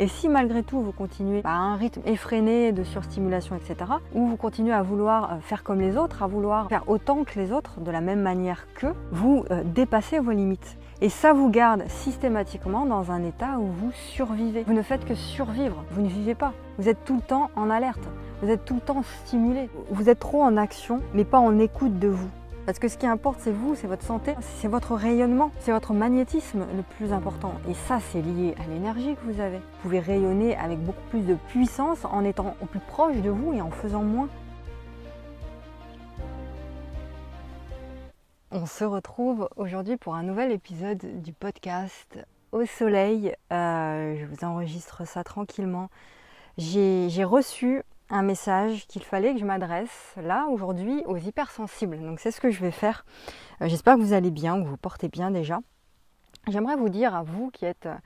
Et si malgré tout vous continuez à un rythme effréné de surstimulation, etc., ou vous continuez à vouloir euh, faire comme les autres, à vouloir faire autant que les autres, de la même manière qu'eux, vous euh, dépassez vos limites. Et ça vous garde systématiquement dans un état où vous survivez. Vous ne faites que survivre, vous ne vivez pas. Vous êtes tout le temps en alerte, vous êtes tout le temps stimulé. Vous êtes trop en action, mais pas en écoute de vous. Parce que ce qui importe, c'est vous, c'est votre santé, c'est votre rayonnement, c'est votre magnétisme le plus important. Et ça, c'est lié à l'énergie que vous avez. Vous pouvez rayonner avec beaucoup plus de puissance en étant au plus proche de vous et en faisant moins. On se retrouve aujourd'hui pour un nouvel épisode du podcast Au Soleil. Euh, je vous enregistre ça tranquillement. J'ai reçu un message qu'il fallait que je m'adresse là aujourd'hui aux hypersensibles. Donc c'est ce que je vais faire. Euh, j'espère que vous allez bien, que vous portez bien déjà. J'aimerais vous dire à vous qui êtes euh,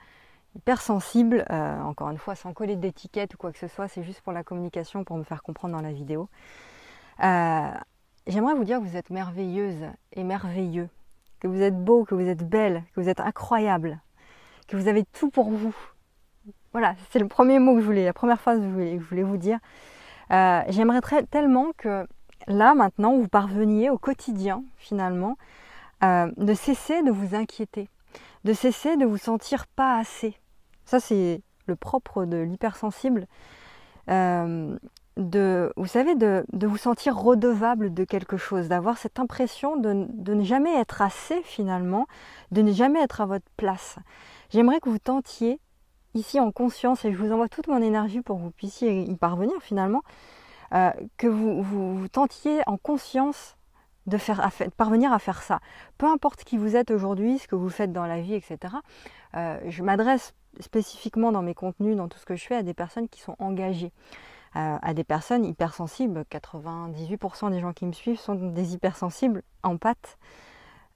hypersensibles, encore une fois sans coller d'étiquette ou quoi que ce soit, c'est juste pour la communication, pour me faire comprendre dans la vidéo. J'aimerais vous dire que vous êtes merveilleuse et merveilleux, que vous êtes beau, que vous êtes belle, que vous êtes incroyable, que vous avez tout pour vous. Voilà, c'est le premier mot que je voulais, la première phrase que je voulais, vous dire. Euh, j'aimerais tellement que là, maintenant, vous parveniez au quotidien, finalement, euh, de cesser de vous inquiéter, de cesser de vous sentir pas assez. Ça, c'est le propre de l'hypersensible. Euh, de, vous savez, de, vous sentir redevable de quelque chose, d'avoir cette impression de, ne jamais être assez finalement, de ne jamais être à votre place. J'aimerais que vous tentiez ici en conscience, et je vous envoie toute mon énergie pour que vous puissiez y parvenir finalement, euh, que vous, tentiez en conscience de, faire, parvenir à faire ça. Peu importe qui vous êtes aujourd'hui, ce que vous faites dans la vie, etc. Euh, je m'adresse spécifiquement dans mes contenus, dans tout ce que je fais, à des personnes qui sont engagées à, des personnes hypersensibles. 98% des gens qui me suivent sont des hypersensibles en pâte.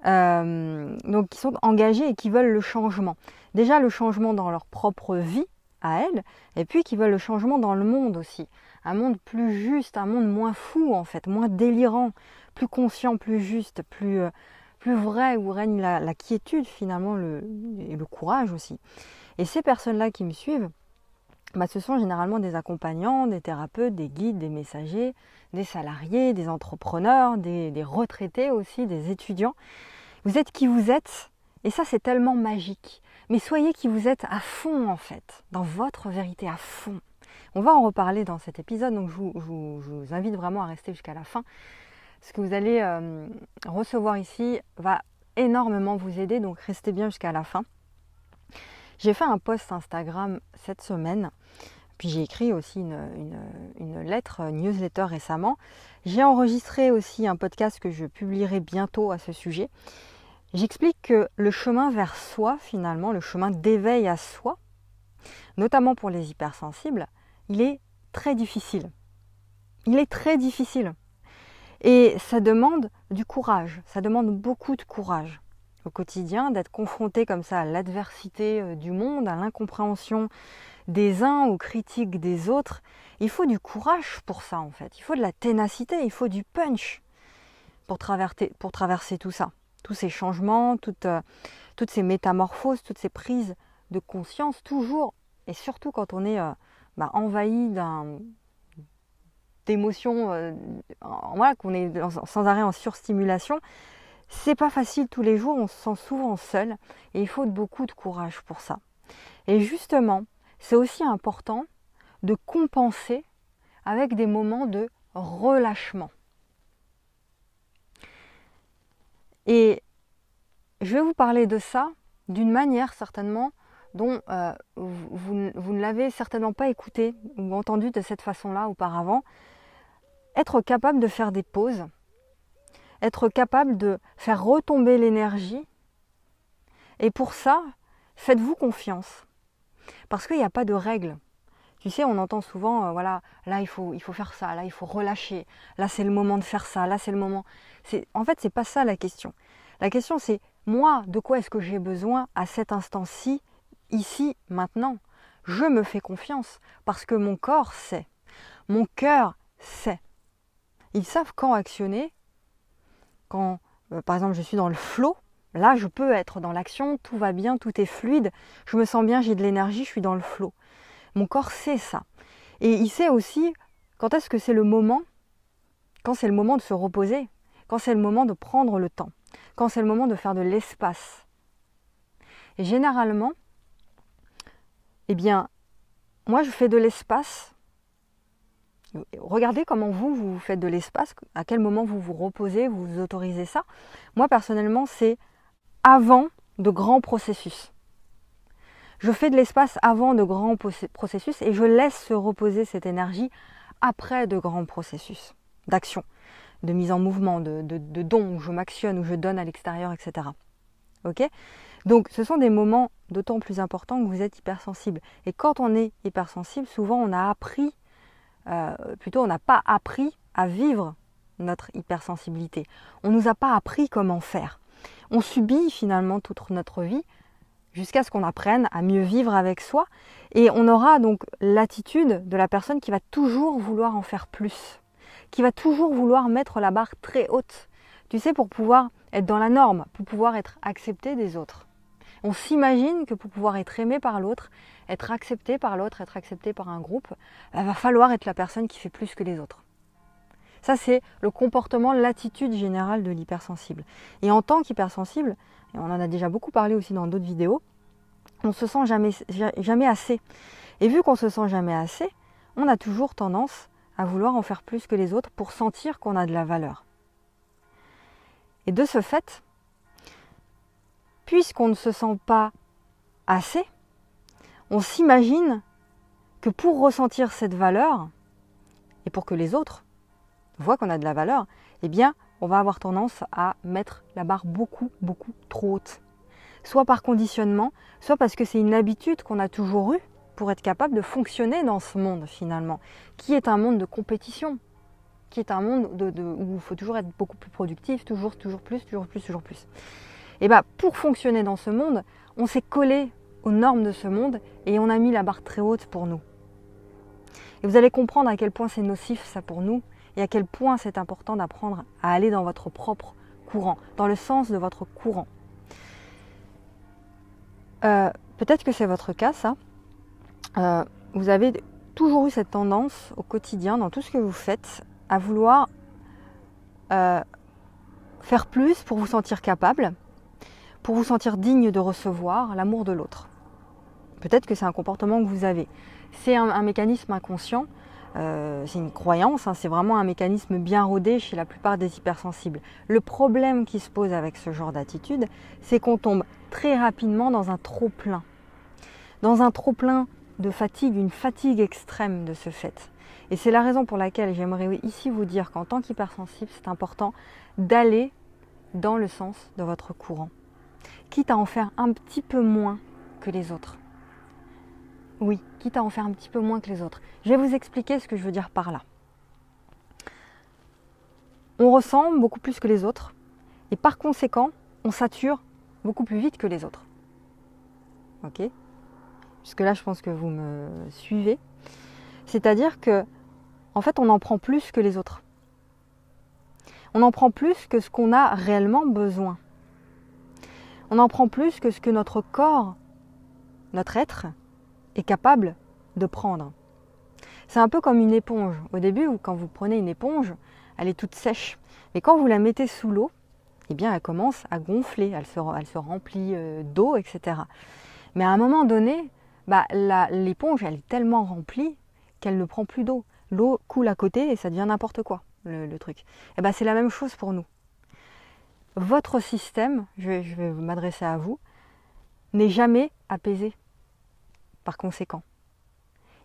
Euh, donc qui sont engagés et qui veulent le changement. Déjà le changement dans leur propre vie à elles, et puis qui veulent le changement dans le monde aussi. Un monde plus juste, un monde moins fou en fait, moins délirant, plus conscient, plus juste, plus, euh, plus vrai, où règne la, quiétude finalement le, et le courage aussi. Et ces personnes-là qui me suivent, bah, ce sont généralement des accompagnants, des thérapeutes, des guides, des messagers, des salariés, des entrepreneurs, des, retraités aussi, des étudiants. Vous êtes qui vous êtes, et ça c'est tellement magique. Mais soyez qui vous êtes à fond en fait, dans votre vérité à fond. On va en reparler dans cet épisode, donc je vous, invite vraiment à rester jusqu'à la fin. Ce que vous allez euh, recevoir ici va énormément vous aider, donc restez bien jusqu'à la fin. J'ai fait un post Instagram cette semaine, puis j'ai écrit aussi une, lettre, une newsletter récemment. J'ai enregistré aussi un podcast que je publierai bientôt à ce sujet. J'explique que le chemin vers soi, finalement, le chemin d'éveil à soi, notamment pour les hypersensibles, il est très difficile. Il est très difficile. Et ça demande du courage, ça demande beaucoup de courage au quotidien, d'être confronté comme ça à l'adversité euh, du monde, à l'incompréhension des uns, aux critiques des autres. Il faut du courage pour ça en fait, il faut de la ténacité, il faut du punch pour traverser, pour traverser tout ça, tous ces changements, toutes, euh, toutes ces métamorphoses, toutes ces prises de conscience, toujours et surtout quand on est euh, bah, envahi d'un d'émotions, voilà, qu'on est sans arrêt en surstimulation, c'est pas facile tous les jours, on se sent souvent seul et il faut beaucoup de courage pour ça. Et justement, c'est aussi important de compenser avec des moments de relâchement. Et je vais vous parler de ça d'une manière certainement dont euh, vous, ne l'avez certainement pas écouté ou entendu de cette façon-là auparavant. Être capable de faire des pauses, être capable de faire retomber l'énergie. Et pour ça, faites-vous confiance. Parce qu'il n'y a pas de règles. Tu sais, on entend souvent, euh, voilà, là il faut, il faut faire ça, là il faut relâcher, là c'est le moment de faire ça, là c'est le moment. En fait, c'est pas ça la question. La question c'est, moi, de quoi est-ce que j'ai besoin à cet instant-ci, ici, maintenant? Je me fais confiance parce que mon corps sait, mon cœur sait. Ils savent quand actionner quand, euh, par exemple, je suis dans le flot, là, je peux être dans l'action, tout va bien, tout est fluide, je me sens bien, j'ai de l'énergie, je suis dans le flot. Mon corps sait ça. Et il sait aussi quand est-ce que c'est le moment, quand c'est le moment de se reposer, quand c'est le moment de prendre le temps, quand c'est le moment de faire de l'espace. Et généralement, eh bien, moi je fais de l'espace. Regardez comment vous, vous faites de l'espace, à quel moment vous vous reposez, vous, vous autorisez ça. Moi personnellement, c'est avant de grands processus. Je fais de l'espace avant de grands processus et je laisse se reposer cette énergie après de grands processus d'action, de mise en mouvement, de, de, de don, où je m'actionne, où je donne à l'extérieur, etc. Ok? Donc ce sont des moments d'autant plus importants que vous êtes hypersensible. Et quand on est hypersensible, souvent on a appris, euh, plutôt on n'a pas appris à vivre notre hypersensibilité. On ne nous a pas appris comment faire. On subit finalement toute notre vie jusqu'à ce qu'on apprenne à mieux vivre avec soi. Et on aura donc l'attitude de la personne qui va toujours vouloir en faire plus, qui va toujours vouloir mettre la barre très haute, tu sais, pour pouvoir être dans la norme, pour pouvoir être accepté des autres. On s'imagine que pour pouvoir être aimé par l'autre, être accepté par l'autre, être accepté par un groupe, il va falloir être la personne qui fait plus que les autres. Ça, c'est le comportement, l'attitude générale de l'hypersensible. Et en tant qu'hypersensible, et on en a déjà beaucoup parlé aussi dans d'autres vidéos, on se sent jamais, assez. Et vu qu'on se sent jamais assez, on a toujours tendance à vouloir en faire plus que les autres pour sentir qu'on a de la valeur. Et de ce fait, puisqu'on ne se sent pas assez, on s'imagine que pour ressentir cette valeur, et pour que les autres voient qu'on a de la valeur, eh bien, on va avoir tendance à mettre la barre beaucoup, beaucoup trop haute. Soit par conditionnement, soit parce que c'est une habitude qu'on a toujours eue pour être capable de fonctionner dans ce monde finalement, qui est un monde de compétition, qui est un monde de, où il faut toujours être beaucoup plus productif, toujours, toujours plus, toujours plus, toujours plus. Et bien pour fonctionner dans ce monde, on s'est collé aux normes de ce monde et on a mis la barre très haute pour nous. Et vous allez comprendre à quel point c'est nocif ça pour nous et à quel point c'est important d'apprendre à aller dans votre propre courant, dans le sens de votre courant. Euh, peut-être que c'est votre cas, ça. Euh, vous avez toujours eu cette tendance au quotidien, dans tout ce que vous faites, à vouloir euh, faire plus pour vous sentir capable, pour vous sentir digne de recevoir l'amour de l'autre. Peut-être que c'est un comportement que vous avez. C'est un mécanisme inconscient euh, c'est une croyance, hein, c'est vraiment un mécanisme bien rodé chez la plupart des hypersensibles. Le problème qui se pose avec ce genre d'attitude, c'est qu'on tombe très rapidement dans un trop-plein. Dans un trop-plein de fatigue, une fatigue extrême de ce fait. Et c'est la raison pour laquelle j'aimerais ici vous dire qu'en tant qu'hypersensible, c'est important d'aller dans le sens de votre courant, quitte à en faire un petit peu moins que les autres. Oui, quitte à en faire un petit peu moins que les autres. Je vais vous expliquer ce que je veux dire par là. On ressent beaucoup plus que les autres et par conséquent, on sature beaucoup plus vite que les autres. Ok? Jusque là, je pense que vous me suivez. C'est-à-dire que, en fait, on en prend plus que les autres. On en prend plus que ce qu'on a réellement besoin. On en prend plus que ce que notre corps, notre être, est capable de prendre. C'est un peu comme une éponge. Au début, quand vous prenez une éponge, elle est toute sèche. Mais quand vous la mettez sous l'eau, eh bien, elle commence à gonfler, elle se, remplit euh, d'eau, etc. Mais à un moment donné, bah, l'éponge, elle est tellement remplie qu'elle ne prend plus d'eau. L'eau coule à côté et ça devient n'importe quoi, le, truc. Et eh ben, c'est la même chose pour nous. Votre système, je vais, m'adresser à vous, n'est jamais apaisé par conséquent.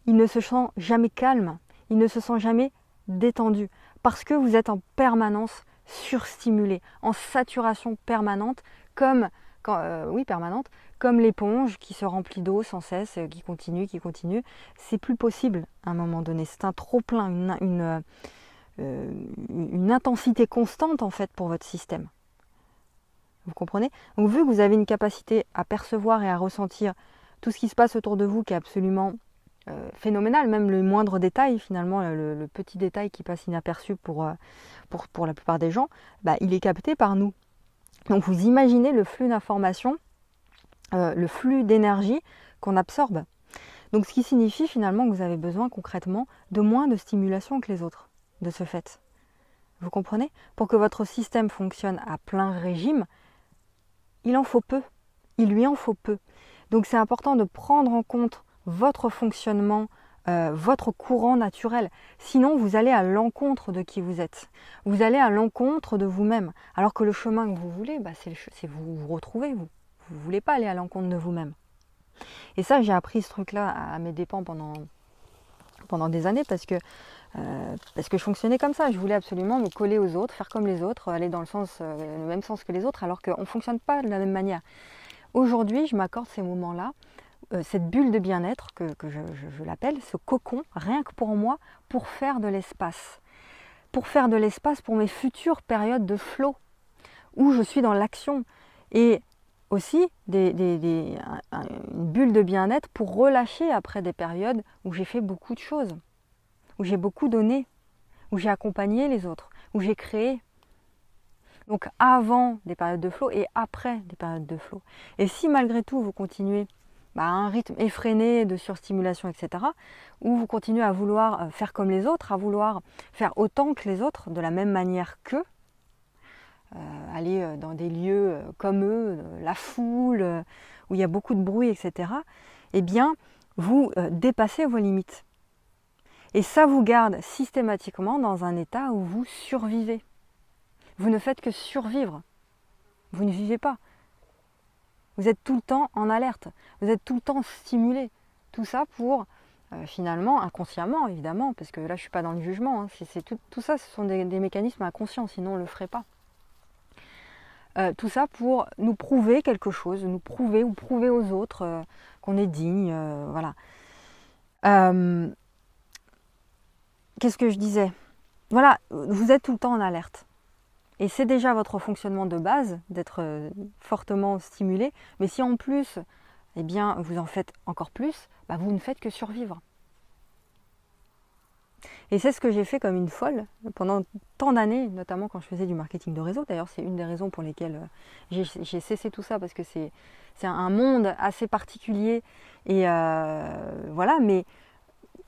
Il ne se sent jamais calme, il ne se sent jamais détendu, parce que vous êtes en permanence surstimulé, en saturation permanente, comme euh, oui permanente, comme l'éponge qui se remplit d'eau sans cesse, qui continue, qui continue. C'est plus possible à un moment donné. C'est un trop plein, une, euh, une, intensité constante en fait pour votre système. Vous comprenez? Donc vu que vous avez une capacité à percevoir et à ressentir tout ce qui se passe autour de vous qui est absolument euh, phénoménal, même le moindre détail finalement, le, petit détail qui passe inaperçu pour, euh, pour, pour, la plupart des gens, bah, il est capté par nous. Donc vous imaginez le flux d'informations, euh, le flux d'énergie qu'on absorbe. Donc ce qui signifie finalement que vous avez besoin concrètement de moins de stimulation que les autres, de ce fait. Vous comprenez? Pour que votre système fonctionne à plein régime, il en faut peu. Il lui en faut peu. Donc c'est important de prendre en compte votre fonctionnement, euh, votre courant naturel. Sinon, vous allez à l'encontre de qui vous êtes. Vous allez à l'encontre de vous-même. Alors que le chemin que vous voulez, bah, c'est vous vous retrouvez, vous. Ne voulez pas aller à l'encontre de vous-même. Et ça, j'ai appris ce truc-là à mes dépens pendant, pendant des années parce que, euh, parce que je fonctionnais comme ça. Je voulais absolument me coller aux autres, faire comme les autres, aller dans le, euh, même sens que les autres, alors qu'on ne fonctionne pas de la même manière. Aujourd'hui, je m'accorde ces moments-là, euh, cette bulle de bien-être que, je, l'appelle, ce cocon, rien que pour moi, pour faire de l'espace. Pour faire de l'espace pour mes futures périodes de flow, où je suis dans l'action. Et aussi une bulle de bien-être pour relâcher après des périodes où j'ai fait beaucoup de choses, où j'ai beaucoup donné, où j'ai accompagné les autres, où j'ai créé. Donc avant des périodes de flot et après des périodes de flot. Et si malgré tout vous continuez bah, à un rythme effréné de surstimulation, etc., ou vous continuez à vouloir euh, faire comme les autres, à vouloir faire autant que les autres, de la même manière qu'eux, euh, aller euh, dans des lieux comme eux, la foule, où il y a beaucoup de bruit, etc., eh bien, vous dépassez vos limites. Et ça vous garde systématiquement dans un état où vous survivez. Vous ne faites que survivre. Vous ne vivez pas. Vous êtes tout le temps en alerte. Vous êtes tout le temps stimulé. Tout ça pour, finalement, inconsciemment, évidemment, parce que là, je ne suis pas dans le jugement. Hein. tout, ça, ce sont des, mécanismes inconscients, sinon on ne le ferait pas. Euh, tout ça pour nous prouver quelque chose, nous prouver ou prouver aux autres euh, qu'on est digne. Euh, voilà. Qu'est-ce que je disais? Voilà, vous êtes tout le temps en alerte. Et c'est déjà votre fonctionnement de base d'être fortement stimulé. Mais si en plus, eh bien, vous en faites encore plus, bah, vous ne faites que survivre. Et c'est ce que j'ai fait comme une folle pendant tant d'années, notamment quand je faisais du marketing de réseau. D'ailleurs, c'est une des raisons pour lesquelles euh, j'ai cessé tout ça, parce que c'est un monde assez particulier. Et euh, voilà, mais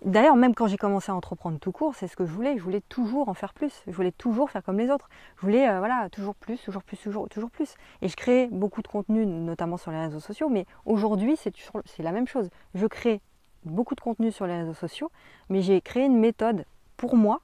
d'ailleurs, même quand j'ai commencé à entreprendre tout court, c'est ce que je voulais. Je voulais toujours en faire plus. Je voulais toujours faire comme les autres. Je voulais, euh, voilà, toujours plus, toujours plus, toujours, toujours plus. Et je créais beaucoup de contenu, notamment sur les réseaux sociaux. Mais aujourd'hui, c'est la même chose. Je crée beaucoup de contenu sur les réseaux sociaux, mais j'ai créé une méthode pour moi,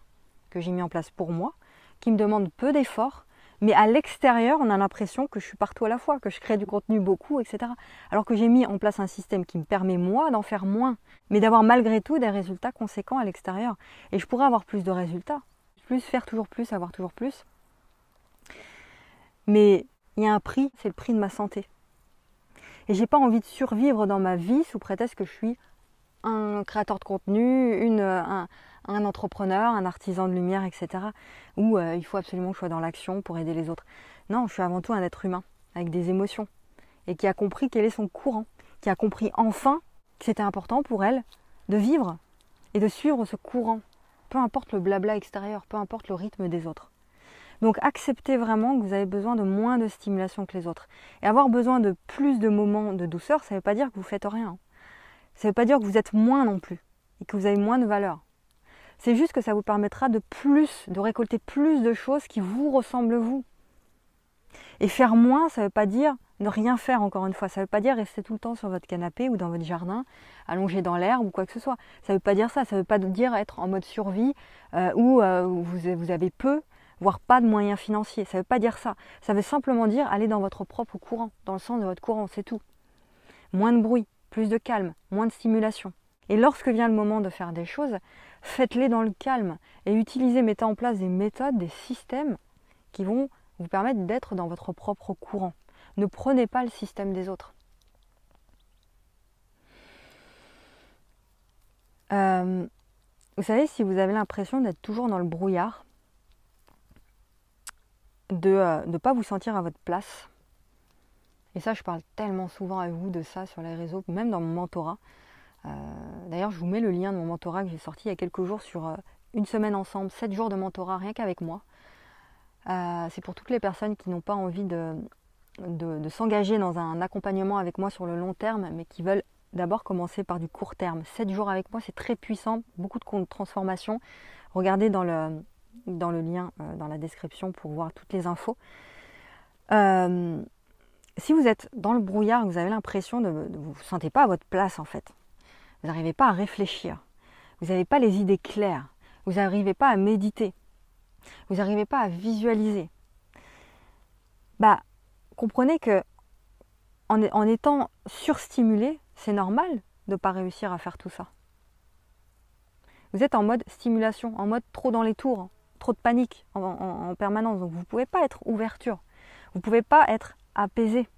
que j'ai mis en place pour moi, qui me demande peu d'efforts, mais à l'extérieur, on a l'impression que je suis partout à la fois, que je crée du contenu beaucoup, etc. Alors que j'ai mis en place un système qui me permet, moi, d'en faire moins, mais d'avoir malgré tout des résultats conséquents à l'extérieur. Et je pourrais avoir plus de résultats, plus faire toujours plus, avoir toujours plus. Mais il y a un prix, c'est le prix de ma santé. Et j'ai pas envie de survivre dans ma vie sous prétexte que je suis un créateur de contenu, une, un, entrepreneur, un artisan de lumière, etc. Où euh, il faut absolument que je sois dans l'action pour aider les autres. Non, je suis avant tout un être humain, avec des émotions, et qui a compris quel est son courant, qui a compris enfin que c'était important pour elle de vivre et de suivre ce courant, peu importe le blabla extérieur, peu importe le rythme des autres. Donc acceptez vraiment que vous avez besoin de moins de stimulation que les autres. Et avoir besoin de plus de moments de douceur, ça ne veut pas dire que vous faites rien. Ça ne veut pas dire que vous êtes moins non plus et que vous avez moins de valeur. C'est juste que ça vous permettra de plus, de récolter plus de choses qui vous ressemblent vous. Et faire moins, ça ne veut pas dire ne rien faire encore une fois. Ça ne veut pas dire rester tout le temps sur votre canapé ou dans votre jardin, allongé dans l'herbe ou quoi que ce soit. Ça ne veut pas dire ça. Ça ne veut pas dire être en mode survie euh, ou euh, vous, vous avez peu, voire pas de moyens financiers. Ça ne veut pas dire ça. Ça veut simplement dire aller dans votre propre courant, dans le sens de votre courant, c'est tout. Moins de bruit, plus de calme, moins de stimulation. Et lorsque vient le moment de faire des choses, faites-les dans le calme et utilisez, mettez en place des méthodes, des systèmes qui vont vous permettre d'être dans votre propre courant. Ne prenez pas le système des autres. Euh, vous savez, si vous avez l'impression d'être toujours dans le brouillard, de ne euh, pas vous sentir à votre place, et ça, je parle tellement souvent à vous de ça sur les réseaux, même dans mon mentorat. Euh, d'ailleurs, je vous mets le lien de mon mentorat que j'ai sorti il y a quelques jours sur euh, une semaine ensemble, sept jours de mentorat rien qu'avec moi. Euh, c'est pour toutes les personnes qui n'ont pas envie de, s'engager dans un accompagnement avec moi sur le long terme, mais qui veulent d'abord commencer par du court terme. 7 jours avec moi, c'est très puissant, beaucoup de transformations. Regardez dans le, dans le lien, dans la description pour voir toutes les infos. Si vous êtes dans le brouillard, vous avez l'impression de ne vous sentez pas à votre place en fait. Vous n'arrivez pas à réfléchir. Vous n'avez pas les idées claires. Vous n'arrivez pas à méditer. Vous n'arrivez pas à visualiser. Bah, comprenez que en, en étant surstimulé, c'est normal de ne pas réussir à faire tout ça. Vous êtes en mode stimulation, en mode trop dans les tours, trop de panique en, permanence. Donc vous ne pouvez pas être ouverture. Vous ne pouvez pas être apaisé.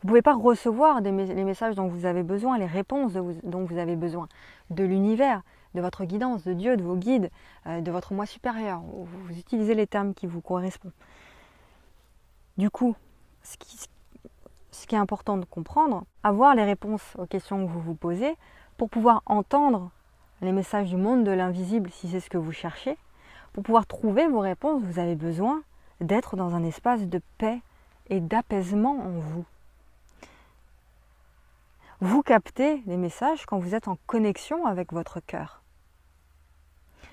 Vous ne pouvez pas recevoir les messages dont vous avez besoin, les réponses dont vous avez besoin, de l'univers, de votre guidance, de Dieu, de vos guides, euh, de votre moi supérieur. Vous utilisez les termes qui vous correspondent. Du coup, ce qui, ce qui est important de comprendre, avoir les réponses aux questions que vous vous posez pour pouvoir entendre les messages du monde de l'invisible si c'est ce que vous cherchez. Pour pouvoir trouver vos réponses, vous avez besoin d'être dans un espace de paix et d'apaisement en vous. Vous captez les messages quand vous êtes en connexion avec votre cœur.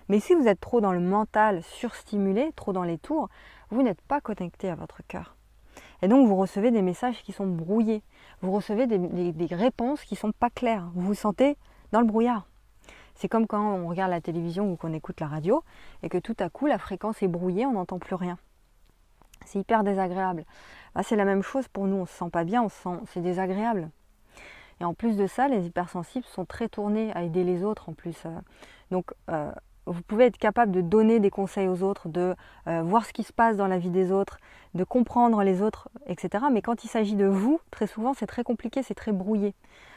Mais si vous êtes trop dans le mental, surstimulé, trop dans les tours, vous n'êtes pas connecté à votre cœur. Et donc vous recevez des messages qui sont brouillés. Vous recevez des, réponses qui ne sont pas claires. Vous vous sentez dans le brouillard. C'est comme quand on regarde la télévision ou qu'on écoute la radio et que tout à coup la fréquence est brouillée, on n'entend plus rien. C'est hyper désagréable. Bah, c'est la même chose pour nous, on se sent pas bien, on se sent, c'est désagréable. Et en plus de ça, les hypersensibles sont très tournés à aider les autres en plus. Euh. Donc euh, vous pouvez être capable de donner des conseils aux autres, de euh, voir ce qui se passe dans la vie des autres, de comprendre les autres, etc. Mais quand il s'agit de vous, très souvent c'est très compliqué, c'est très brouillé.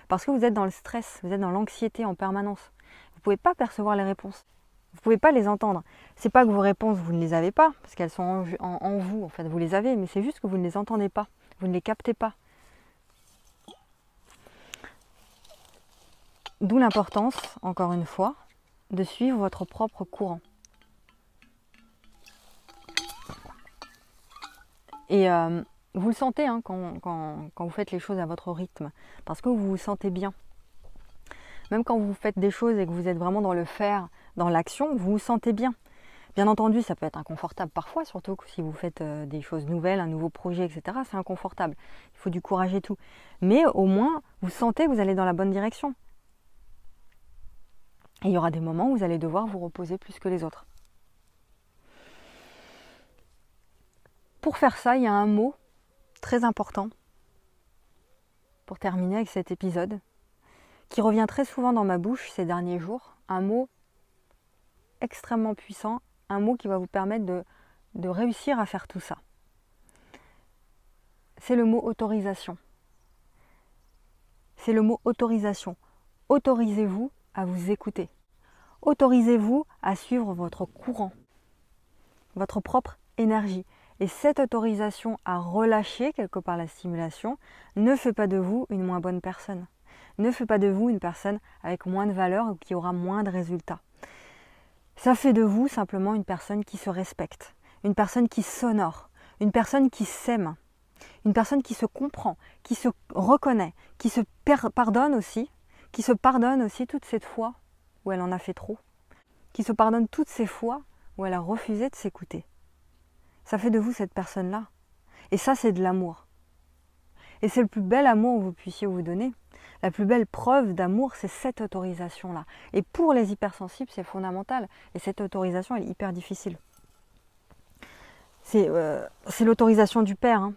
Parce que vous êtes dans le stress, vous êtes dans l'anxiété en permanence. Vous ne pouvez pas percevoir les réponses. Vous ne pouvez pas les entendre. C'est pas que vos réponses, vous ne les avez pas, parce qu'elles sont en, vous, en fait, vous les avez, mais c'est juste que vous ne les entendez pas, vous ne les captez pas. D'où l'importance, encore une fois, de suivre votre propre courant. Et euh, vous le sentez hein, quand, quand, vous faites les choses à votre rythme, parce que vous vous sentez bien. Même quand vous faites des choses et que vous êtes vraiment dans le faire, dans l'action, vous vous sentez bien. Bien entendu, ça peut être inconfortable parfois, surtout si vous faites euh, des choses nouvelles, un nouveau projet, etc. C'est inconfortable. Il faut du courage et tout. Mais au moins, vous sentez que vous allez dans la bonne direction. Et il y aura des moments où vous allez devoir vous reposer plus que les autres. Pour faire ça, il y a un mot très important pour terminer avec cet épisode qui revient très souvent dans ma bouche ces derniers jours, un mot extrêmement puissant, un mot qui va vous permettre de, de réussir à faire tout ça. C'est le mot autorisation. C'est le mot autorisation. Autorisez-vous à vous écouter. Autorisez-vous à suivre votre courant, votre propre énergie. Et cette autorisation à relâcher quelque part la stimulation ne fait pas de vous une moins bonne personne ne fait pas de vous une personne avec moins de valeur ou qui aura moins de résultats. Ça fait de vous simplement une personne qui se respecte, une personne qui s'honore, une personne qui s'aime, une personne qui se comprend, qui se reconnaît, qui se pardonne aussi, qui se pardonne aussi toutes ces fois où elle en a fait trop, qui se pardonne toutes ces fois où elle a refusé de s'écouter. Ça fait de vous cette personne-là. Et ça, c'est de l'amour. Et c'est le plus bel amour que vous puissiez vous donner. La plus belle preuve d'amour, c'est cette autorisation-là. Et pour les hypersensibles, c'est fondamental. Et cette autorisation, elle est hyper difficile. C'est euh, l'autorisation du père. Hein.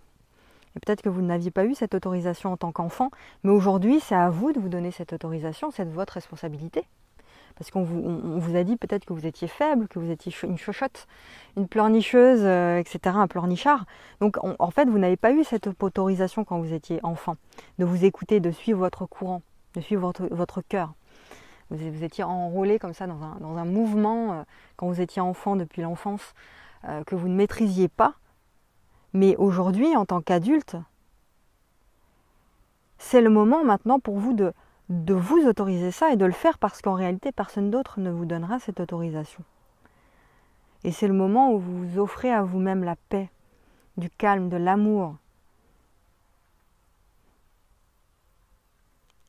Et peut-être que vous n'aviez pas eu cette autorisation en tant qu'enfant, mais aujourd'hui, c'est à vous de vous donner cette autorisation, c'est de votre responsabilité. Parce qu'on vous, a dit peut-être que vous étiez faible, que vous étiez une chochotte, une pleurnicheuse, euh, etc., un pleurnichard. Donc en fait, vous n'avez pas eu cette autorisation quand vous étiez enfant, de vous écouter, de suivre votre courant, de suivre votre, cœur. Vous, étiez enrôlé comme ça dans un, mouvement euh, quand vous étiez enfant depuis l'enfance euh, que vous ne maîtrisiez pas. Mais aujourd'hui, en tant qu'adulte, c'est le moment maintenant pour vous de, vous autoriser ça et de le faire parce qu'en réalité, personne d'autre ne vous donnera cette autorisation. Et c'est le moment où vous offrez à vous-même la paix, du calme, de l'amour.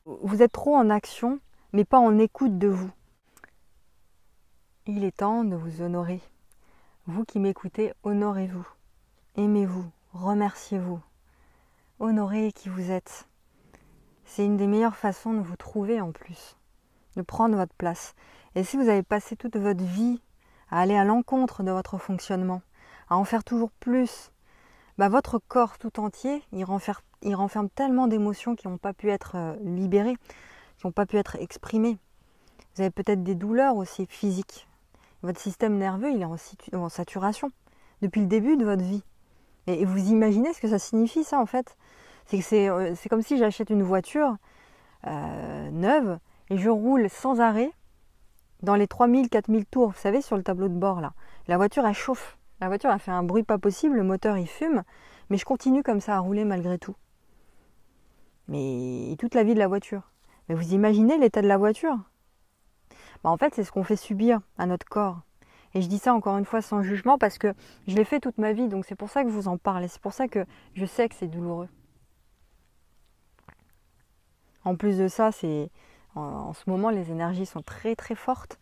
Vous êtes trop en action, mais pas en écoute de vous. Il est temps de vous honorer. Vous qui m'écoutez, honorez-vous. Aimez-vous, remerciez-vous. Honorez qui vous êtes. C'est une des meilleures façons de vous trouver en plus, de prendre votre place. Et si vous avez passé toute votre vie à aller à l'encontre de votre fonctionnement, à en faire toujours plus, bah votre corps tout entier, il renferme, tellement d'émotions qui n'ont pas pu être euh, libérées, qui n'ont pas pu être exprimées. Vous avez peut-être des douleurs aussi physiques. Votre système nerveux, il est en saturation depuis le début de votre vie. Et vous imaginez ce que ça signifie ça en fait? C'est que c'est, euh, comme si j'achète une voiture euh, neuve et je roule sans arrêt dans les 3000, 4000 tours, vous savez, sur le tableau de bord là. La voiture elle chauffe. La voiture a fait un bruit pas possible, le moteur il fume, mais je continue comme ça à rouler malgré tout. Mais toute la vie de la voiture. Mais vous imaginez l'état de la voiture? Bah, En fait, c'est ce qu'on fait subir à notre corps. Et je dis ça encore une fois sans jugement parce que je l'ai fait toute ma vie, donc c'est pour ça que je vous en parle et c'est pour ça que je sais que c'est douloureux. En plus de ça, c'est en, ce moment les énergies sont très très fortes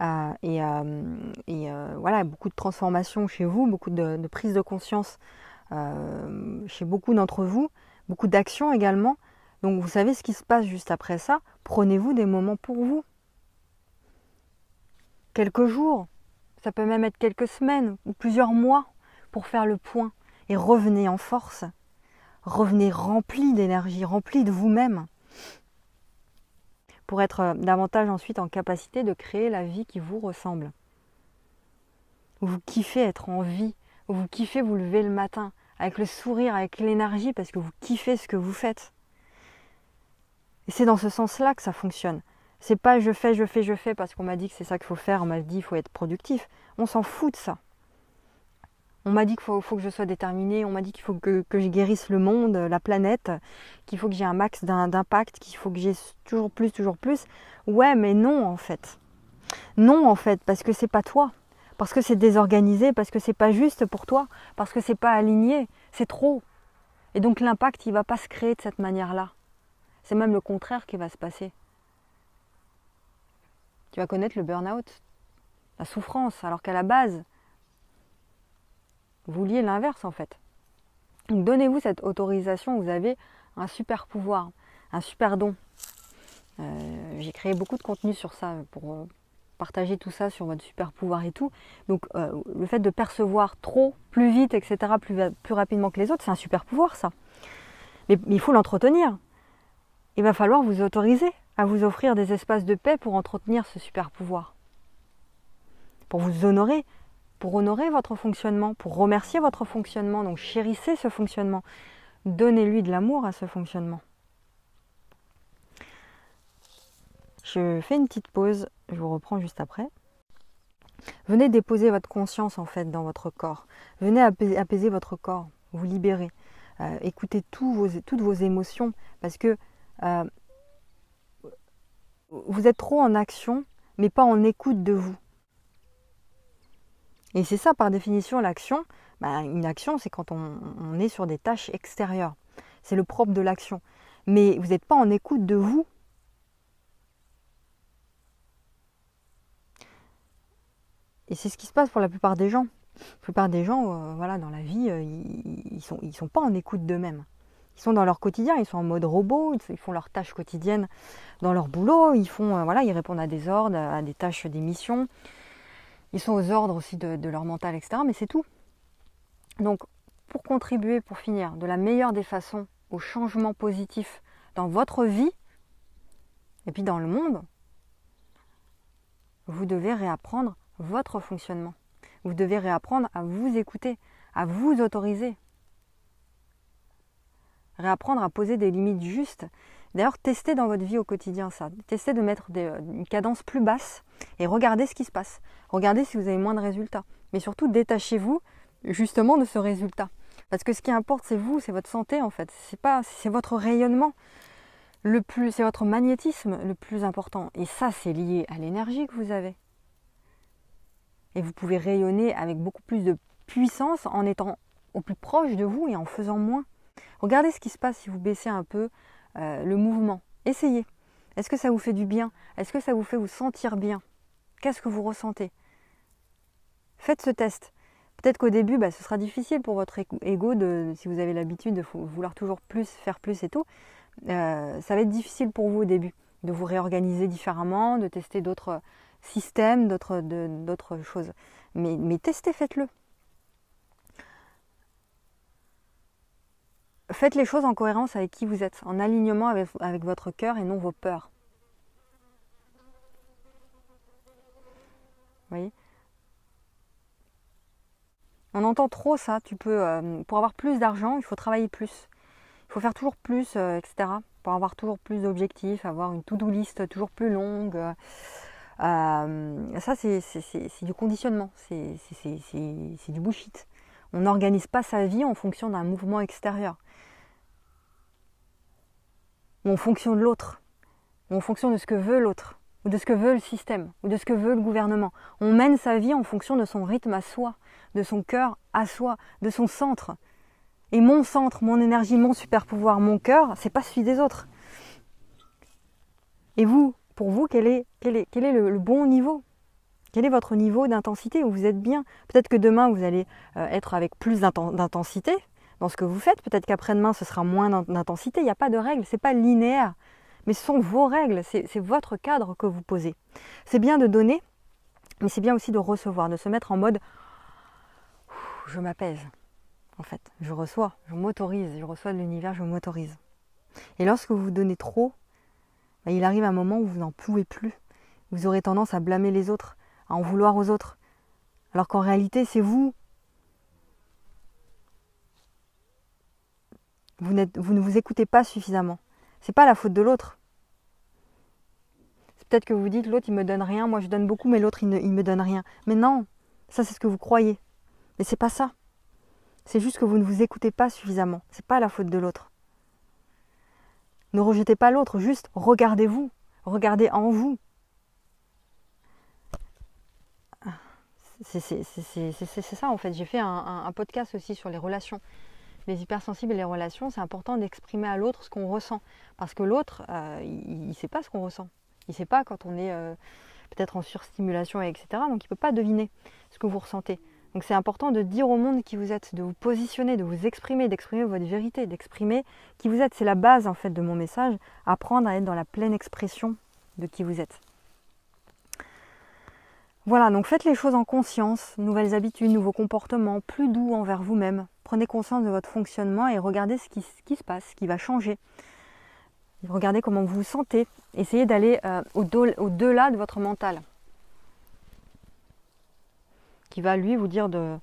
euh, et, euh, euh, voilà beaucoup de transformations chez vous, beaucoup de, de prise de conscience chez beaucoup d'entre vous, beaucoup d'actions également. Donc vous savez ce qui se passe juste après ça. Prenez-vous des moments pour vous. Quelques jours, ça peut même être quelques semaines ou plusieurs mois pour faire le point et revenez en force. Revenez rempli d'énergie, rempli de vous-même pour être euh, davantage ensuite en capacité de créer la vie qui vous ressemble. Vous kiffez être en vie, vous kiffez vous lever le matin avec le sourire, avec l'énergie parce que vous kiffez ce que vous faites. Et c'est dans ce sens-là que ça fonctionne. C'est pas je fais, je fais, je fais parce qu'on m'a dit que c'est ça qu'il faut faire, on m'a dit qu'il faut être productif. On s'en fout de ça. On m'a dit qu'il faut, que je sois déterminée, on m'a dit qu'il faut que, je guérisse le monde, la planète, qu'il faut que j'ai un max d'impact, qu'il faut que j'ai toujours plus, toujours plus. Ouais, mais non en fait. Non en fait, parce que c'est pas toi. Parce que c'est désorganisé, parce que c'est pas juste pour toi, parce que c'est pas aligné, c'est trop. Et donc l'impact, il va pas se créer de cette manière-là. C'est même le contraire qui va se passer tu vas connaître le burn-out, la souffrance, alors qu'à la base, vous vouliez l'inverse en fait. Donc donnez-vous cette autorisation, vous avez un super pouvoir, un super don. Euh, j'ai créé beaucoup de contenu sur ça pour euh, partager tout ça sur votre super pouvoir et tout. Donc euh, le fait de percevoir trop, plus vite, etc., plus, plus rapidement que les autres, c'est un super pouvoir ça. mais il faut l'entretenir. Il va falloir vous autoriser à vous offrir des espaces de paix pour entretenir ce super pouvoir. Pour vous honorer, pour honorer votre fonctionnement, pour remercier votre fonctionnement. Donc chérissez ce fonctionnement. Donnez-lui de l'amour à ce fonctionnement. Je fais une petite pause, je vous reprends juste après. Venez déposer votre conscience en fait dans votre corps. Venez apaiser, votre corps, vous libérer. Euh, écoutez toutes vos émotions parce que euh, vous êtes trop en action, mais pas en écoute de vous. Et c'est ça par définition l'action. Bah, une action, c'est quand on, est sur des tâches extérieures. C'est le propre de l'action. Mais vous n'êtes pas en écoute de vous. Et c'est ce qui se passe pour la plupart des gens. La plupart des gens, euh, voilà, dans la vie, euh, ils ne ils sont pas en écoute d'eux-mêmes. Ils sont dans leur quotidien, ils sont en mode robot, ils font leurs tâches quotidiennes dans leur boulot, ils font, euh, voilà, ils répondent à des ordres, à des tâches, des missions. Ils sont aux ordres aussi de, leur mental, etc. Mais c'est tout. Donc, pour contribuer, pour finir, de la meilleure des façons au changement positif dans votre vie et puis dans le monde, vous devez réapprendre votre fonctionnement. Vous devez réapprendre à vous écouter, à vous autoriser, réapprendre à poser des limites justes. D'ailleurs, testez dans votre vie au quotidien ça. Testez de mettre euh, une cadence plus basse et regardez ce qui se passe. Regardez si vous avez moins de résultats. Mais surtout, détachez-vous justement de ce résultat. Parce que ce qui importe, c'est vous, c'est votre santé en fait. C'est pas, c'est votre rayonnement le plus, c'est votre magnétisme le plus important. Et ça, c'est lié à l'énergie que vous avez. Et vous pouvez rayonner avec beaucoup plus de puissance en étant au plus proche de vous et en faisant moins. Regardez ce qui se passe si vous baissez un peu euh, le mouvement. Essayez. Est-ce que ça vous fait du bien? Est-ce que ça vous fait vous sentir bien? Qu'est-ce que vous ressentez? Faites ce test. Peut-être qu'au début, bah, ce sera difficile pour votre ego, si vous avez l'habitude de vouloir toujours plus, faire plus et tout. Euh, ça va être difficile pour vous au début de vous réorganiser différemment, de tester d'autres systèmes, d'autres choses. Mais, mais testez, faites-le. Faites les choses en cohérence avec qui vous êtes, en alignement avec, votre cœur et non vos peurs. Vous voyez On entend trop ça. Tu peux, euh, pour avoir plus d'argent, il faut travailler plus. Il faut faire toujours plus, euh, etc. Pour avoir toujours plus d'objectifs, avoir une to-do list toujours plus longue. Euh, ça, c'est du conditionnement. C'est du bullshit. On n'organise pas sa vie en fonction d'un mouvement extérieur ou en fonction de l'autre, en fonction de ce que veut l'autre, ou de ce que veut le système, ou de ce que veut le gouvernement. On mène sa vie en fonction de son rythme à soi, de son cœur à soi, de son centre. Et mon centre, mon énergie, mon super pouvoir, mon cœur, c'est pas celui des autres. Et vous, pour vous, quel est le, bon niveau? Quel est votre niveau d'intensité? Où vous êtes bien. Peut-être que demain, vous allez euh, être avec plus d'intensité, dans ce que vous faites. Peut-être qu'après-demain, ce sera moins d'intensité. Il n'y a pas de règles, ce n'est pas linéaire. Mais ce sont vos règles, c'est votre cadre que vous posez. C'est bien de donner, mais c'est bien aussi de recevoir, de se mettre en mode je m'apaise. En fait, je reçois, je m'autorise, je reçois de l'univers, je m'autorise. Et lorsque vous donnez trop, bah, il arrive un moment où vous n'en pouvez plus. Vous aurez tendance à blâmer les autres, à en vouloir aux autres. Alors qu'en réalité, c'est vous Vous, ne vous écoutez pas suffisamment. C'est pas la faute de l'autre. C'est peut-être que vous dites l'autre il me donne rien, moi je donne beaucoup, mais l'autre il ne me donne rien. Mais non, ça c'est ce que vous croyez. Mais c'est pas ça. C'est juste que vous ne vous écoutez pas suffisamment. C'est pas la faute de l'autre. Ne rejetez pas l'autre, juste regardez-vous, regardez en vous. C'est ça en fait. J'ai fait un podcast aussi sur les relations les hypersensibles et les relations, c'est important d'exprimer à l'autre ce qu'on ressent. Parce que l'autre, euh, il ne sait pas ce qu'on ressent. Il ne sait pas quand on est euh, peut-être en surstimulation, etc. Donc il ne peut pas deviner ce que vous ressentez. Donc c'est important de dire au monde qui vous êtes, de vous positionner, de vous exprimer, d'exprimer votre vérité, d'exprimer qui vous êtes. C'est la base en fait de mon message. Apprendre à être dans la pleine expression de qui vous êtes. Voilà, donc faites les choses en conscience, nouvelles habitudes, nouveaux comportements, plus doux envers vous-même. Prenez conscience de votre fonctionnement et regardez ce qui, se passe, ce qui va changer. Regardez comment vous vous sentez. Essayez d'aller euh, au-delà de votre mental. Qui va lui vous dire de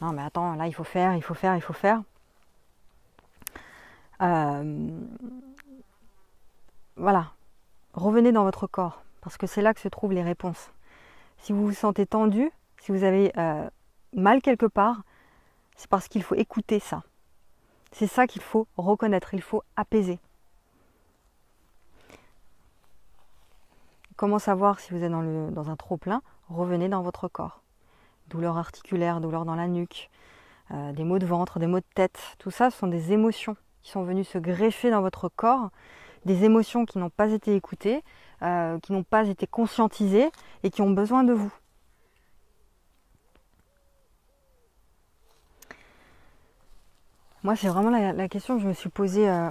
non mais attends, là il faut faire, il faut faire, il faut faire. Euh, voilà. Revenez dans votre corps, parce que c'est là que se trouvent les réponses. Si vous vous sentez tendu, si vous avez euh, mal quelque part, c'est parce qu'il faut écouter ça. C'est ça qu'il faut reconnaître, il faut apaiser. Comment savoir si vous êtes dans, un trop-plein? Revenez dans votre corps. Douleur articulaire, douleur dans la nuque, euh, des maux de ventre, des maux de tête, tout ça ce sont des émotions qui sont venues se greffer dans votre corps, des émotions qui n'ont pas été écoutées, euh, qui n'ont pas été conscientisés et qui ont besoin de vous. Moi, c'est vraiment la, question que je me suis posée. Euh,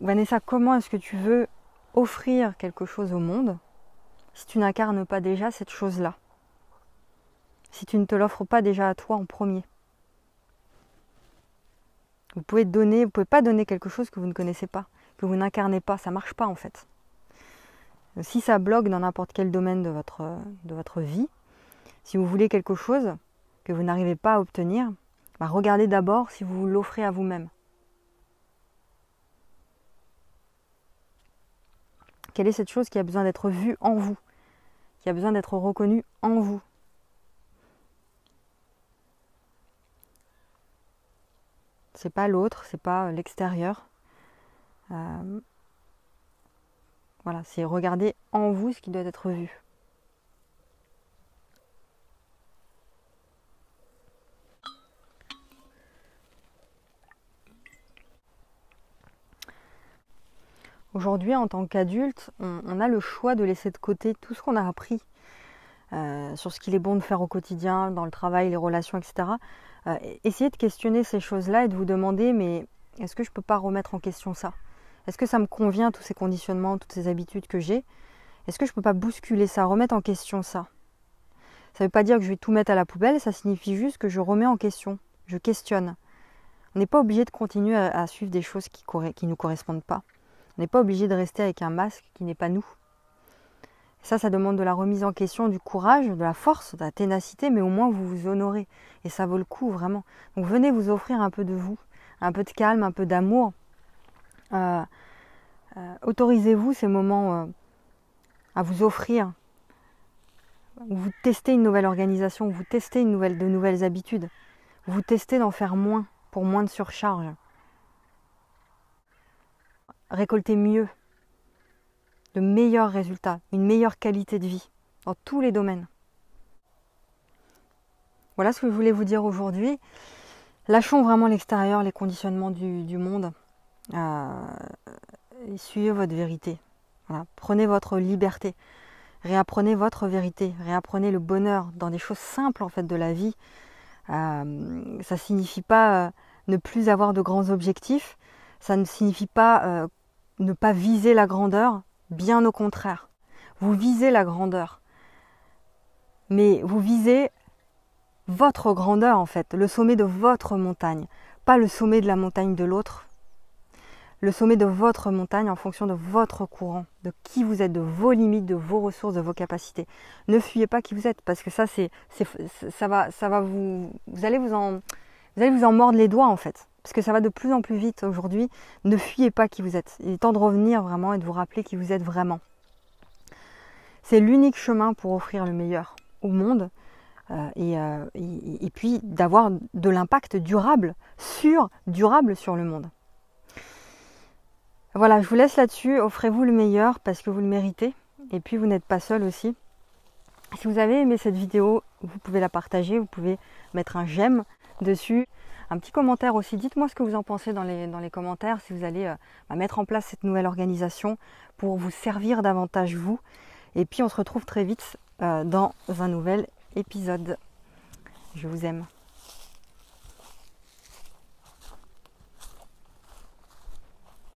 Vanessa, comment est-ce que tu veux offrir quelque chose au monde si tu n'incarnes pas déjà cette chose-là? Si tu ne te l'offres pas déjà à toi en premier? Vous pouvez donner, vous pouvez pas donner quelque chose que vous ne connaissez pas, que vous n'incarnez pas. Ça marche pas en fait. Si ça bloque dans n'importe quel domaine de votre, de votre vie, si vous voulez quelque chose que vous n'arrivez pas à obtenir, bah, regardez d'abord si vous l'offrez à vous-même. Quelle est cette chose qui a besoin d'être vue en vous, qui a besoin d'être reconnue en vous? C'est pas l'autre, c'est pas l'extérieur. Euh, voilà, c'est regarder en vous ce qui doit être vu. Aujourd'hui, en tant qu'adulte, on, a le choix de laisser de côté tout ce qu'on a appris euh, sur ce qu'il est bon de faire au quotidien, dans le travail, les relations, etc. Euh, e-, essayez de questionner ces choses-là et de vous demander, mais est-ce que je ne peux pas remettre en question ça? Est-ce que ça me convient, tous ces conditionnements, toutes ces habitudes que j'ai? Est-ce que je ne peux pas bousculer ça, remettre en question ça? Ça ne veut pas dire que je vais tout mettre à la poubelle, ça signifie juste que je remets en question, je questionne. On n'est pas obligé de continuer à, suivre des choses qui ne nous correspondent pas. On n'est pas obligé de rester avec un masque qui n'est pas nous. Ça, ça demande de la remise en question, du courage, de la force, de la ténacité, mais au moins vous vous honorez. Et ça vaut le coup, vraiment. Donc venez vous offrir un peu de vous, un peu de calme, un peu d'amour. Autorisez-vous ces moments euh, à vous offrir. vous testez une nouvelle organisation, vous testez de nouvelles habitudes. Vous testez d'en faire moins pour moins de surcharge récolter mieux, de meilleurs résultats, une meilleure qualité de vie dans tous les domaines. Voilà ce que je voulais vous dire aujourd'hui. Lâchons vraiment l'extérieur, les conditionnements du, monde. Euh, suivez votre vérité. Prenez votre liberté. Réapprenez votre vérité. Réapprenez le bonheur dans des choses simples en fait de la vie. Euh, ça signifie pas euh, ne plus avoir de grands objectifs. Ça ne signifie pas ne pas viser la grandeur, bien au contraire. Vous visez la grandeur. Mais vous visez votre grandeur en fait, le sommet de votre montagne, pas le sommet de la montagne de l'autre. Le sommet de votre montagne en fonction de votre courant, de qui vous êtes, de vos limites, de vos ressources, de vos capacités. Ne fuyez pas qui vous êtes parce que ça ça va vous allez vous en mordre les doigts en fait parce que ça va de plus en plus vite aujourd'hui. Ne fuyez pas qui vous êtes. Il est temps de revenir vraiment et de vous rappeler qui vous êtes vraiment. C'est l'unique chemin pour offrir le meilleur au monde euh, euh, et, puis d'avoir de l'impact durable sur, durable sur le monde. Voilà, je vous laisse là-dessus. Offrez-vous le meilleur parce que vous le méritez. Et puis vous n'êtes pas seul aussi. Si vous avez aimé cette vidéo, vous pouvez la partager, vous pouvez mettre un j'aime dessus un petit commentaire aussi. Dites-moi ce que vous en pensez dans les, commentaires, si vous allez euh, bah, mettre en place cette nouvelle organisation pour vous servir davantage vous. Et puis on se retrouve très vite euh, dans un nouvel épisode. Je vous aime.